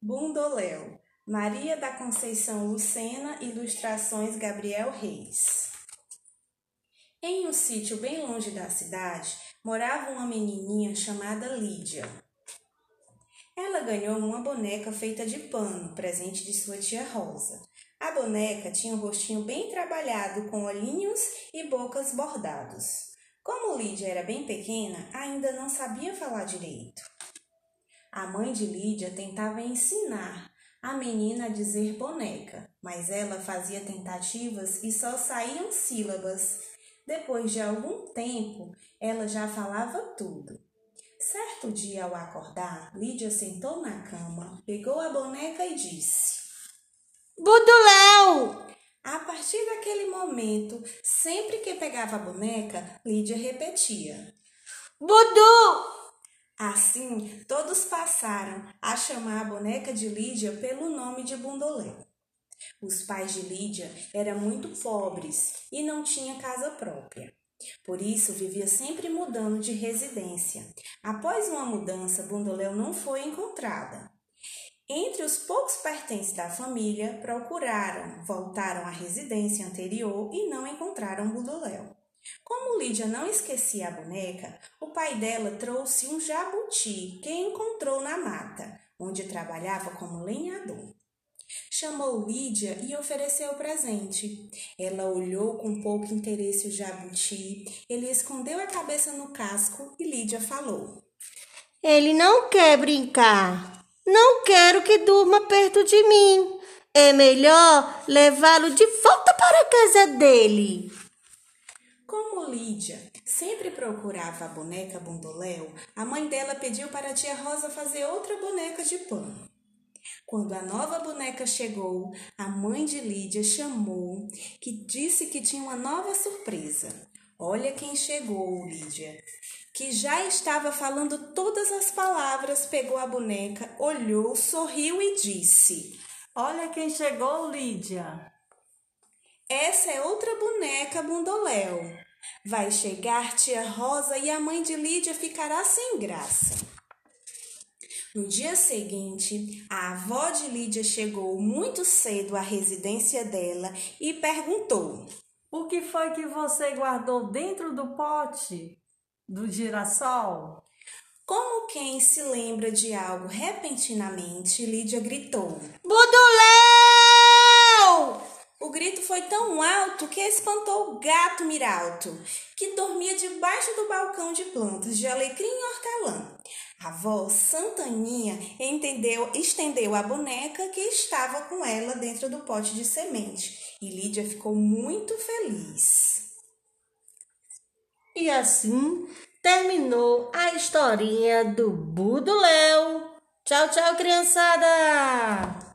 Bundoléu, Maria da Conceição Lucena, ilustrações Gabriel Reis. Em um sítio bem longe da cidade, morava uma menininha chamada Lídia. Ela ganhou uma boneca feita de pano, presente de sua tia Rosa. A boneca tinha um rostinho bem trabalhado, com olhinhos e bocas bordados. Como Lídia era bem pequena, ainda não sabia falar direito. A mãe de Lídia tentava ensinar a menina a dizer boneca, mas ela fazia tentativas e só saíam sílabas. Depois de algum tempo, ela já falava tudo. Certo dia, ao acordar, Lídia sentou na cama, pegou a boneca e disse: Buduléu! A partir daquele momento, sempre que pegava a boneca, Lídia repetia: Budu! Assim, todos passaram a chamar a boneca de Lídia pelo nome de Bundolé. Os pais de Lídia eram muito pobres e não tinham casa própria. Por isso, vivia sempre mudando de residência. Após uma mudança, Bundoléu não foi encontrada. Entre os poucos pertences da família, procuraram, voltaram à residência anterior e não encontraram Bundoléu. Como Lídia não esquecia a boneca, o pai dela trouxe um jabuti que encontrou na mata, onde trabalhava como lenhador. Chamou Lídia e ofereceu o presente. Ela olhou com pouco interesse o jabuti, ele escondeu a cabeça no casco e Lídia falou: Ele não quer brincar. Não quero que durma perto de mim. É melhor levá-lo de volta para a casa dele. Como Lídia sempre procurava a boneca Bondoléu, a mãe dela pediu para a tia Rosa fazer outra boneca de pano. Quando a nova boneca chegou, a mãe de Lídia chamou, que disse que tinha uma nova surpresa. Olha quem chegou, Lídia, que já estava falando todas as palavras, pegou a boneca, olhou, sorriu e disse: Olha quem chegou, Lídia. Essa é outra boneca Bundoléu. Vai chegar tia Rosa e a mãe de Lídia ficará sem graça. No dia seguinte, a avó de Lídia chegou muito cedo à residência dela e perguntou: O que foi que você guardou dentro do pote do girassol? Como quem se lembra de algo repentinamente, Lídia gritou: Buduléu! O grito foi alto que espantou o gato Miralto, que dormia debaixo do balcão de plantas de alecrim e hortelã. A avó Santaninha entendeu, estendeu a boneca que estava com ela dentro do pote de semente e Lídia ficou muito feliz. E assim terminou a historinha do Buduléu. Tchau, tchau, criançada!